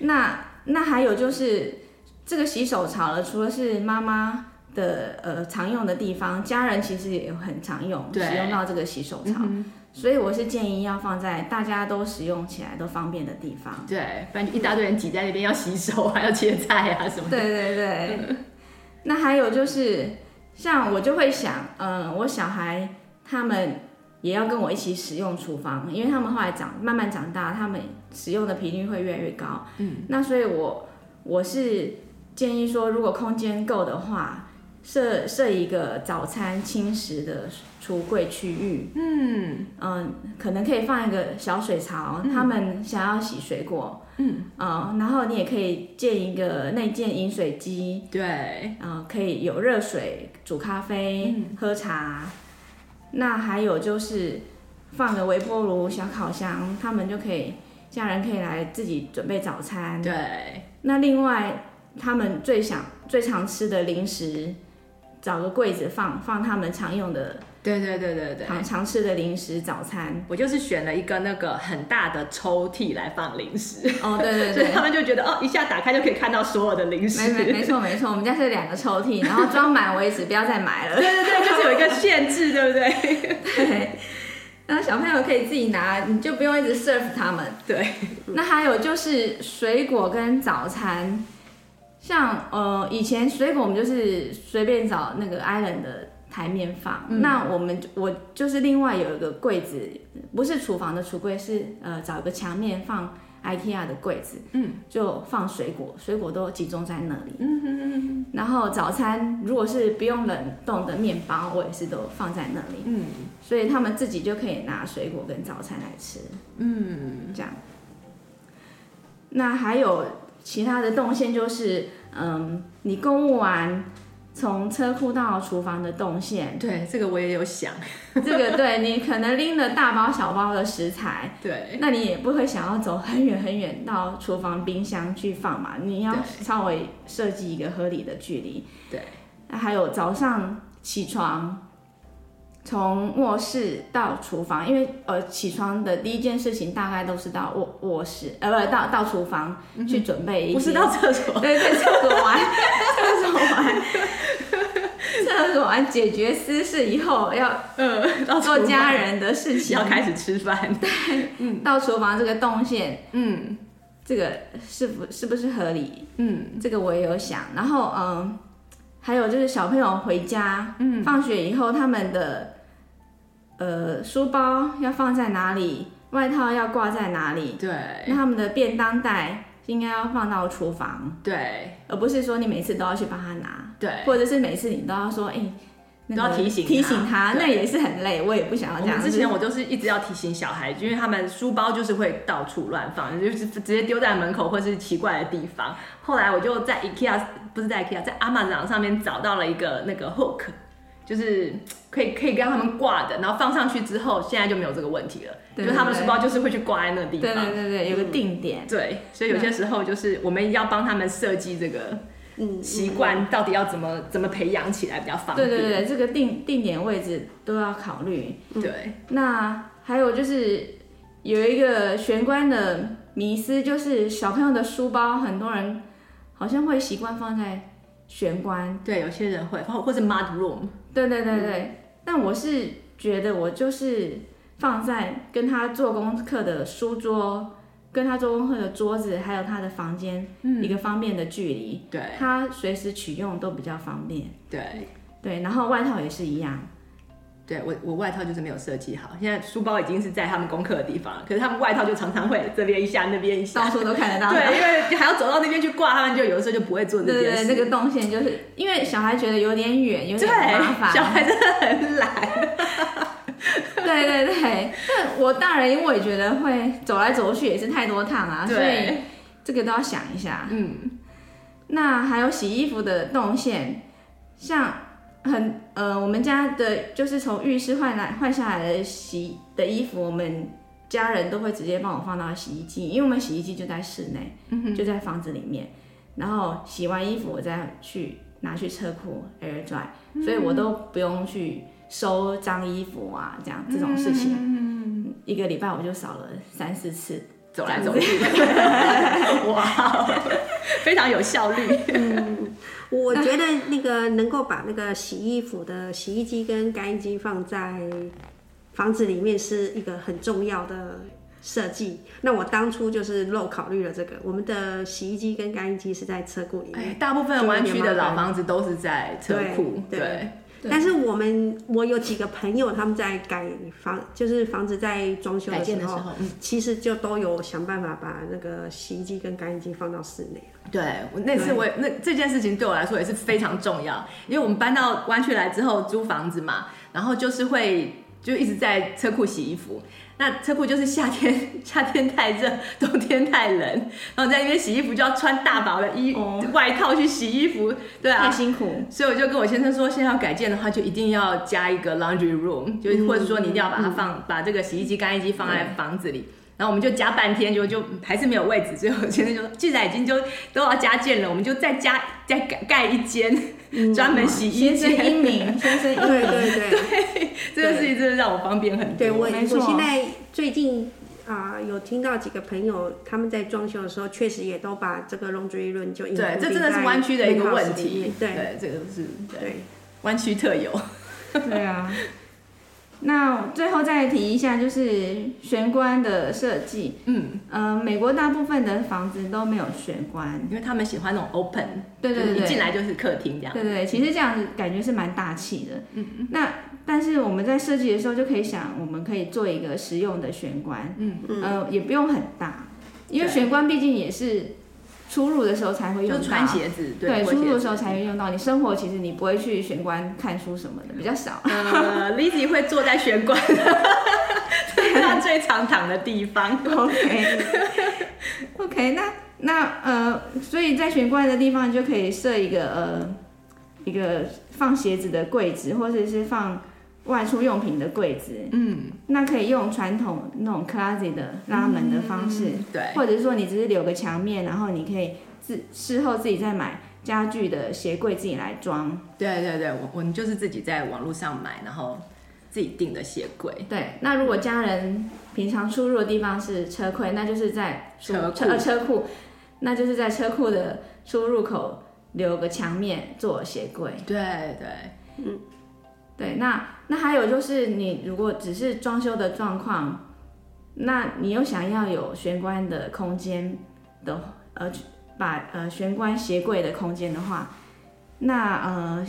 那那还有就是这个洗手槽了，除了是妈妈的呃常用的地方，家人其实也有很常用，使用到这个洗手槽，嗯，所以我是建议要放在大家都使用起来都方便的地方。对，不然一大堆人挤在那边要洗手，还要切菜啊什么的。对对对。那还有就是，像我就会想，嗯、呃，我小孩。他们也要跟我一起使用厨房，因为他们后来长慢慢长大，他们使用的频率会越来越高。嗯，那所以我我是建议说，如果空间够的话，设设一个早餐轻食的橱柜区域。嗯嗯，可能可以放一个小水槽，嗯、他们想要洗水果。嗯啊、嗯，然后你也可以建一个内建饮水机。对，嗯，可以有热水煮咖啡、嗯、喝茶。那还有就是放个微波炉、小烤箱，他们就可以家人可以来自己准备早餐。对。那另外他们最想最常吃的零食，找个柜子放放他们常用的。对对对对对，常常吃的零食早餐，我就是选了一个那个很大的抽屉来放零食。哦，对对对，所以他们就觉得哦，一下打开就可以看到所有的零食。没没没错没错，我们家是两个抽屉，然后装满为止，不要再买了。对对对，就是有一个限制，对不对？对。那小朋友可以自己拿，你就不用一直 serve 他们。对。那还有就是水果跟早餐，像呃以前水果我们就是随便找那个 island 的。台面放，嗯、那我们我就是另外有一个柜子，不是厨房的橱柜，是呃找一个墙面放 IKEA 的柜子，嗯，就放水果，水果都集中在那里，嗯哼哼哼。然后早餐如果是不用冷冻的面包，我也是都放在那里，嗯，所以他们自己就可以拿水果跟早餐来吃，嗯，这样。那还有其他的动线就是，嗯，你购物完。从车库到厨房的动线，对，这个我也有想。这个对，你可能拎了大包小包的食材，对，那你也不会想要走很远很远到厨房冰箱去放嘛？你要稍微设计一个合理的距离。对，那还有早上起床，从卧室到厨房，因为呃起床的第一件事情大概都是到卧卧室，呃不到到厨房去准备一，不是到厕所，对对，厕所完，厕所完。厕所完解决私事以后，要嗯做家人的事情，要开始吃饭。对，嗯，到厨房这个动线，嗯，这个是不是不是合理？嗯，这个我也有想。然后嗯，还有就是小朋友回家，嗯，放学以后他们的呃书包要放在哪里，外套要挂在哪里？对，那他们的便当袋。应该要放到厨房，对，而不是说你每次都要去帮他拿，对，或者是每次你都要说，哎、欸，那个、都要提醒提醒他，那也是很累，我也不想要这样。之前我就是一直要提醒小孩，因为他们书包就是会到处乱放，就是直接丢在门口或是奇怪的地方。后来我就在 IKEA，不是在 IKEA，在 Amazon 上面找到了一个那个 hook。就是可以可以跟他们挂的，然后放上去之后，现在就没有这个问题了。对对对，就他们书包就是会去挂在那个地方。对对对对，有个定点。嗯、对，所以有些时候就是我们要帮他们设计这个习惯，到底要怎么怎么培养起来比较方便。对对对，这个定定点位置都要考虑。对。那还有就是有一个玄关的迷思，就是小朋友的书包，很多人好像会习惯放在。玄关，对，有些人会，或或是 mud room，对对对对。嗯、但我是觉得，我就是放在跟他做功课的书桌，跟他做功课的桌子，还有他的房间，嗯、一个方便的距离，对，他随时取用都比较方便。对对，然后外套也是一样。对我，我外套就是没有设计好。现在书包已经是在他们功课的地方了，可是他们外套就常常会这边一下，那边一下，到处都看得到。对，因为还要走到那边去挂，他们就有的时候就不会做这件事。对对，那个动线就是因为小孩觉得有点远，有点麻烦。小孩真的很懒。对对对，但我大人因为我也觉得会走来走去也是太多趟啊，所以这个都要想一下。嗯，那还有洗衣服的动线，像。很呃，我们家的就是从浴室换来换下来的洗的衣服，我们家人都会直接帮我放到洗衣机，因为我们洗衣机就在室内，嗯、就在房子里面。然后洗完衣服，我再去拿去车库 air dry，、嗯、所以我都不用去收脏衣服啊，这样这种事情，嗯、一个礼拜我就扫了三四次走来走去。哇，非常有效率。嗯我觉得那个能够把那个洗衣服的洗衣机跟干衣机放在房子里面是一个很重要的设计。那我当初就是漏考虑了这个，我们的洗衣机跟干衣机是在车库里面。哎，大部分湾区的老房子都是在车库，对但是我们我有几个朋友，他们在改房，就是房子在装修的时候，的时候嗯、其实就都有想办法把那个洗衣机跟干衣机放到室内。对，我那次我那这件事情对我来说也是非常重要，因为我们搬到湾区来之后租房子嘛，然后就是会就一直在车库洗衣服。那车库就是夏天，夏天太热，冬天太冷，然后在那边洗衣服就要穿大薄的衣、哦、外套去洗衣服，对啊，太辛苦。所以我就跟我先生说，现在要改建的话，就一定要加一个 laundry room，就或者说你一定要把它放，嗯、把这个洗衣机、干衣机放在房子里。然后我们就加半天就，就就还是没有位置。最后先生就说，既然已经就都要加建了，我们就再加再盖盖一间、嗯、专门洗衣间。先生英明，先生英明，对对对，对，这个事情真的让我方便很多。对我，我现在最近啊、呃，有听到几个朋友他们在装修的时候，确实也都把这个 laundry room 就对，这真的是湾区的一个问题。对，对这个是对湾区特有。对啊。那最后再提一下，就是玄关的设计。嗯，呃，美国大部分的房子都没有玄关，因为他们喜欢那种 open，对对对，一进来就是客厅这样。对对对，其实这样子感觉是蛮大气的。嗯嗯。那但是我们在设计的时候就可以想，我们可以做一个实用的玄关。嗯嗯。呃，也不用很大，因为玄关毕竟也是。出入的时候才会用到，穿鞋子，对，出入的时候才会用到。你生活其实你不会去玄关看书什么的，比较少。呃，Lizzy 会坐在玄关，这是他最常躺的地方。OK，OK，那那呃，所以在玄关的地方就可以设一个呃一个放鞋子的柜子，或者是放外出用品的柜子。嗯，那可以用传统那种 closet 的拉门的方式，嗯、对，或者是说你只是留个墙面，然后你可以自事后自己再买家具的鞋柜自己来装。对对对，我我们就是自己在网络上买，然后自己订的鞋柜。对，那如果家人平常出入的地方是车柜，那就是在车车车库，那就是在车库的出入口留个墙面做鞋柜。对对，嗯。对，那那还有就是，你如果只是装修的状况，那你又想要有玄关的空间的，呃，把呃玄关鞋柜的空间的话，那呃，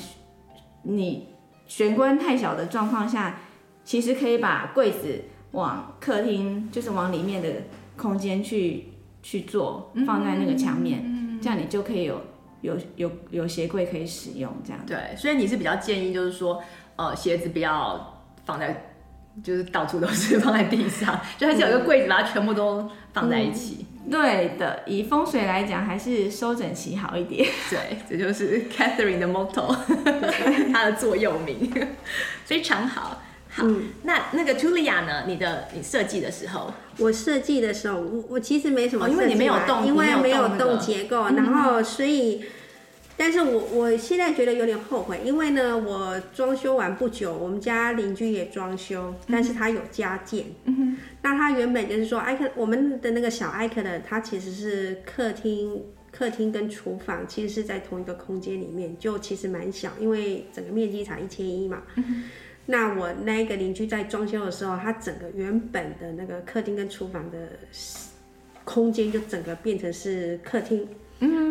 你玄关太小的状况下，其实可以把柜子往客厅，就是往里面的空间去去做，放在那个墙面，嗯，这样你就可以有有有有鞋柜可以使用，这样。对，所以你是比较建议，就是说。呃，鞋子不要放在，就是到处都是 放在地上，就还是有一个柜子把它全部都放在一起。嗯、对的，以风水来讲，还是收整齐好一点。对，这就是 Catherine 的 motto，她的座右铭，非常好。好，嗯、那那个 Julia 呢？你的你设计的时候，我设计的时候，我我其实没什么、哦，因为你没有动，因为没有动结构，那个、然后所以。但是我我现在觉得有点后悔，因为呢，我装修完不久，我们家邻居也装修，但是他有加建。嗯哼。那他原本就是说，艾克我们的那个小艾克的，他其实是客厅，客厅跟厨房其实是在同一个空间里面，就其实蛮小，因为整个面积才一千一嘛。嗯哼。那我那一个邻居在装修的时候，他整个原本的那个客厅跟厨房的空间就整个变成是客厅。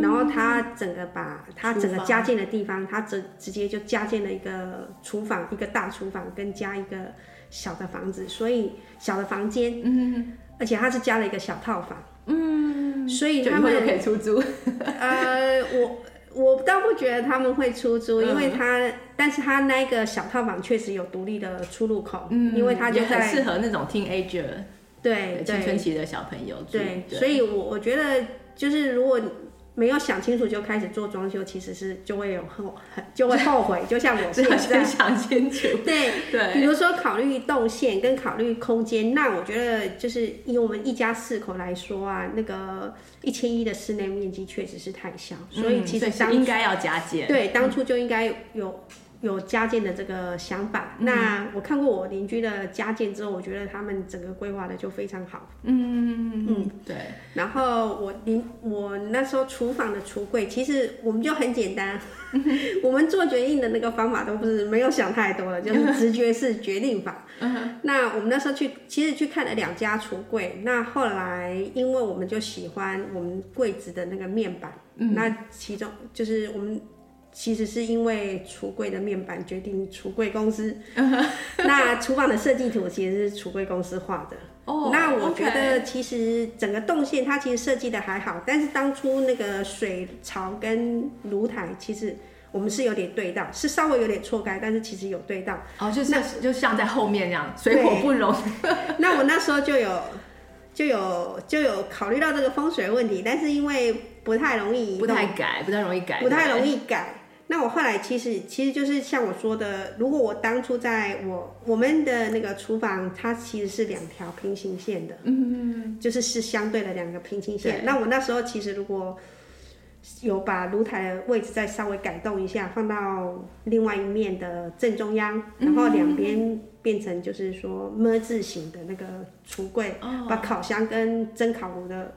然后他整个把他整个加建的地方，他直直接就加建了一个厨房，一个大厨房跟加一个小的房子，所以小的房间，嗯，而且他是加了一个小套房，嗯，所以他们可以出租。呃，我我倒不觉得他们会出租，因为他，但是他那个小套房确实有独立的出入口，嗯，因为他就很适合那种 teenager，对青春期的小朋友，对，所以我我觉得就是如果。没有想清楚就开始做装修，其实是就会有后很就会后悔。就像我现在想清楚，对对，比如说考虑动线跟考虑空间，那我觉得就是以我们一家四口来说啊，那个一千一的室内面积确实是太小，嗯、所以其实嗯应该要加减。对，当初就应该有。有加建的这个想法，嗯、那我看过我邻居的加建之后，我觉得他们整个规划的就非常好。嗯嗯嗯，对。然后我邻我那时候厨房的橱柜，其实我们就很简单，嗯、我们做决定的那个方法都不是没有想太多了，就是直觉式决定法。嗯、那我们那时候去，其实去看了两家橱柜，那后来因为我们就喜欢我们柜子的那个面板，嗯、那其中就是我们。其实是因为橱柜的面板决定橱柜公司，那厨房的设计图其实是橱柜公司画的。哦，那我觉得其实整个动线它其实设计的还好，但是当初那个水槽跟炉台其实我们是有点对到，是稍微有点错开，但是其实有对到。哦，就是那就像在后面那样，水火不容。那我那时候就有就有就有考虑到这个风水问题，但是因为不太容易，不太改，不太容易改，不太容易改。那我后来其实其实就是像我说的，如果我当初在我我们的那个厨房，它其实是两条平行线的，嗯，就是是相对的两个平行线。那我那时候其实如果有把炉台的位置再稍微改动一下，放到另外一面的正中央，然后两边变成就是说么字形的那个橱柜，哦，把烤箱跟蒸烤炉的。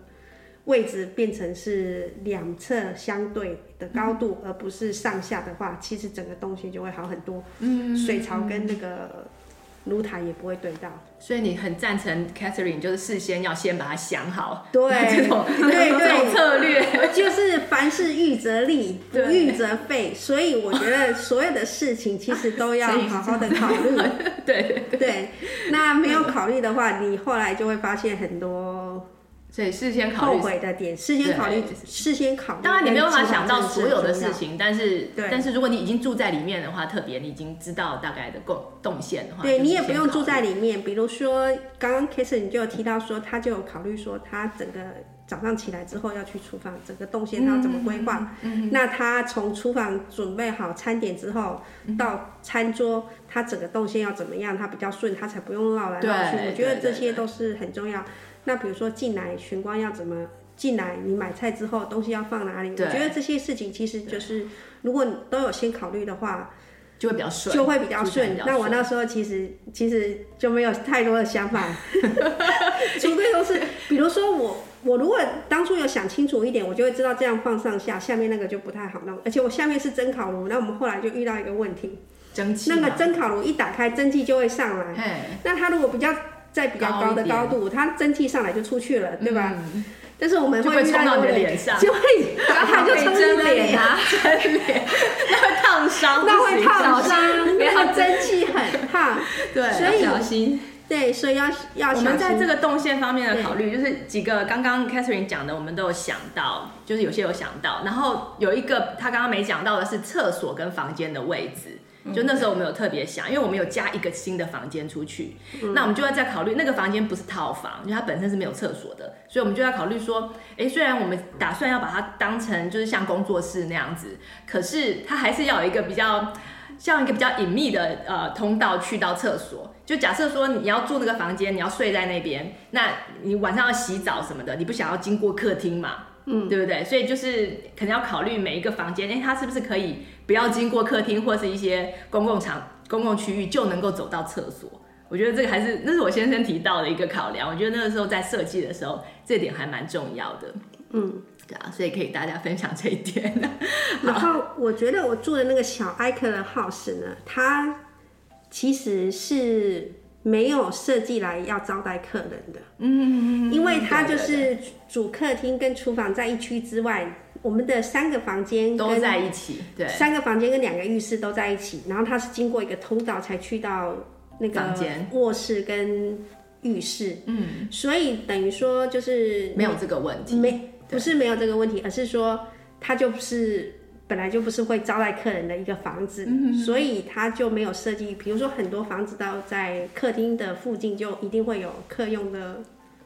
位置变成是两侧相对的高度，嗯，而不是上下的话，其实整个东西就会好很多。嗯，水槽跟那个炉台也不会对到。所以你很赞成 Catherine，就是事先要先把它想好。对，这种对 对，这种策略 就是凡事预则立，不预则废。所以我觉得所有的事情其实都要 好好的考虑。对对对，那没有考虑的话，你后来就会发现很多。所以事先考虑后悔的点，事先考虑，事先考虑。当然你没有办法想到所有的事情，但是但是如果你已经住在里面的话，特别你已经知道大概的动动线的话，对你也不用住在里面。比如说刚刚你就有提到说，他就有考虑说，他整个早上起来之后要去厨房，整个动线他要怎么规划？嗯嗯、那他从厨房准备好餐点之后，到餐桌，他整个动线要怎么样？他比较顺，他才不用绕来绕去。我觉得这些都是很重要。那比如说进来玄关要怎么进来？你买菜之后东西要放哪里？我觉得这些事情其实就是，如果你都有先考虑的话，就会比较顺，就会比较顺。那我那时候其实其实就没有太多的想法，除非都是，比如说我我如果当初有想清楚一点，我就会知道这样放上下，下面那个就不太好弄。而且我下面是蒸烤炉，那我们后来就遇到一个问题，蒸汽，那个蒸烤炉一打开，蒸汽就会上来。那它如果比较。在比较高的高度，它蒸汽上来就出去了，对吧？嗯、但是我们会冲到你的脸上，就会，它就冲你脸啊，蒸脸，那会烫伤，那会烫伤，然后蒸汽很烫，对，所以小心。对，所以要要。我们在这个动线方面的考虑，就是几个刚刚 Catherine 讲的，我们都有想到，就是有些有想到，然后有一个他刚刚没讲到的是厕所跟房间的位置。就那时候我们有特别想，因为我们有加一个新的房间出去，嗯、那我们就要再考虑那个房间不是套房，因为它本身是没有厕所的，所以我们就要考虑说，哎，虽然我们打算要把它当成就是像工作室那样子，可是它还是要有一个比较像一个比较隐秘的呃通道去到厕所。就假设说你要住那个房间，你要睡在那边，那你晚上要洗澡什么的，你不想要经过客厅嘛？嗯，对不对？所以就是可能要考虑每一个房间，哎，它是不是可以不要经过客厅或是一些公共场、公共区域就能够走到厕所？我觉得这个还是那是我先生提到的一个考量。我觉得那个时候在设计的时候，这点还蛮重要的。嗯，对啊，所以可以大家分享这一点。然后我觉得我住的那个小艾克的 house 呢，它其实是。没有设计来要招待客人的，嗯，因为它就是主客厅跟厨房在一区之外，我们的三个房间都在一起，对，三个房间跟两个浴室都在一起，然后它是经过一个通道才去到那个卧室跟浴室，嗯，所以等于说就是没有这个问题，没不是没有这个问题，而是说它就是。本来就不是会招待客人的一个房子，嗯、所以它就没有设计。比如说很多房子到在客厅的附近，就一定会有客用的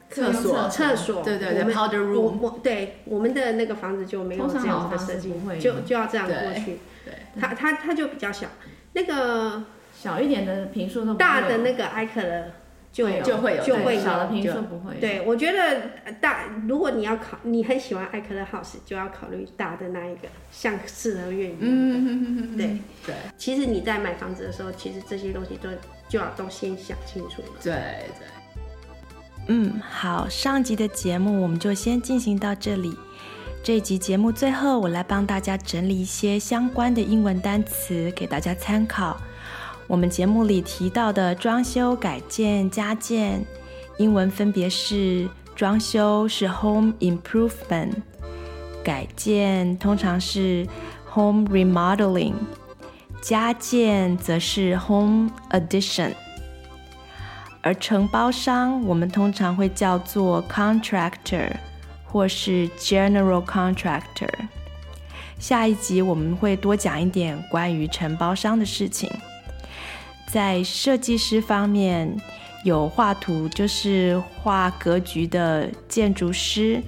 厕所。厕所，对对对，powder room。对我们的那个房子就没有这样子的设计，就就要这样过去。对，对它它它就比较小，那个小一点的平数都大的那个艾克的。就有就会有，就会有不会。对，我觉得大，如果你要考，你很喜欢艾克勒 house，就要考虑大的那一个，像四合院一样。嗯，对对。其实你在买房子的时候，其实这些东西都就要都先想清楚了。对对。嗯，好，上集的节目我们就先进行到这里。这一集节目最后，我来帮大家整理一些相关的英文单词给大家参考。我们节目里提到的装修、改建、加建，英文分别是：装修是 home improvement，改建通常是 home remodeling，加建则是 home addition。而承包商我们通常会叫做 contractor 或是 general contractor。下一集我们会多讲一点关于承包商的事情。在设计师方面，有画图就是画格局的建筑师，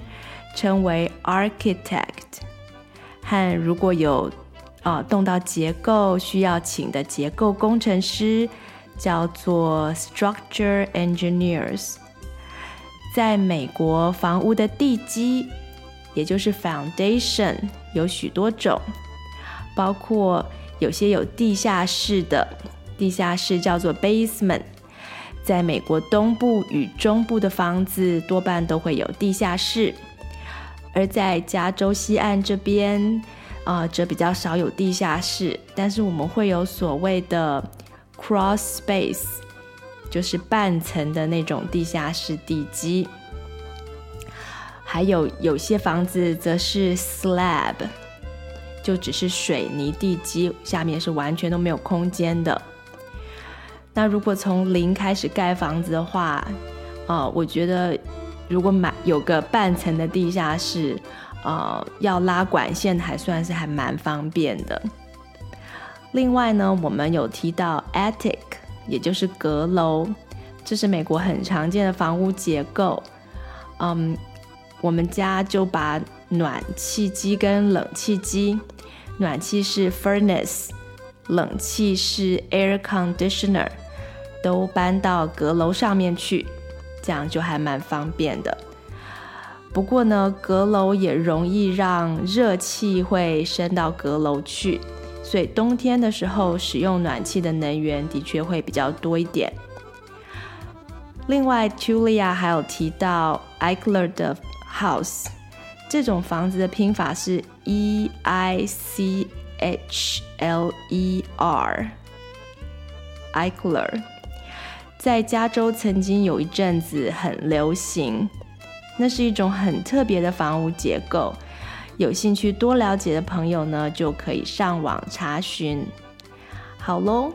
称为 architect；和如果有啊，动到结构需要请的结构工程师叫做 structure engineers。在美国，房屋的地基，也就是 foundation，有许多种，包括有些有地下室的，地下室叫做 basement。在美国东部与中部的房子多半都会有地下室，而在加州西岸这边。啊、则比较少有地下室，但是我们会有所谓的 cross space，就是半层的那种地下室地基。还有有些房子则是 slab，就只是水泥地基，下面是完全都没有空间的。那如果从零开始盖房子的话，呃，我觉得如果买有个半层的地下室。呃，要拉管线还算是还蛮方便的。另外呢，我们有提到 attic，也就是阁楼，这是美国很常见的房屋结构。嗯，我们家就把暖气机跟冷气机，暖气是 furnace，冷气是 air conditioner，都搬到阁楼上面去，这样就还蛮方便的。不过呢，阁楼也容易让热气会升到阁楼去，所以冬天的时候使用暖气的能源的确会比较多一点。另外，Tulia 还有提到 Eichler 的 house，这种房子的拼法是 E I C H L E R，Eichler，在加州曾经有一阵子很流行。那是一种很特别的房屋结构，有兴趣多了解的朋友呢，就可以上网查询。好喽，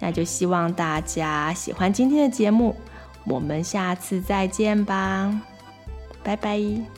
那就希望大家喜欢今天的节目，我们下次再见吧，拜拜。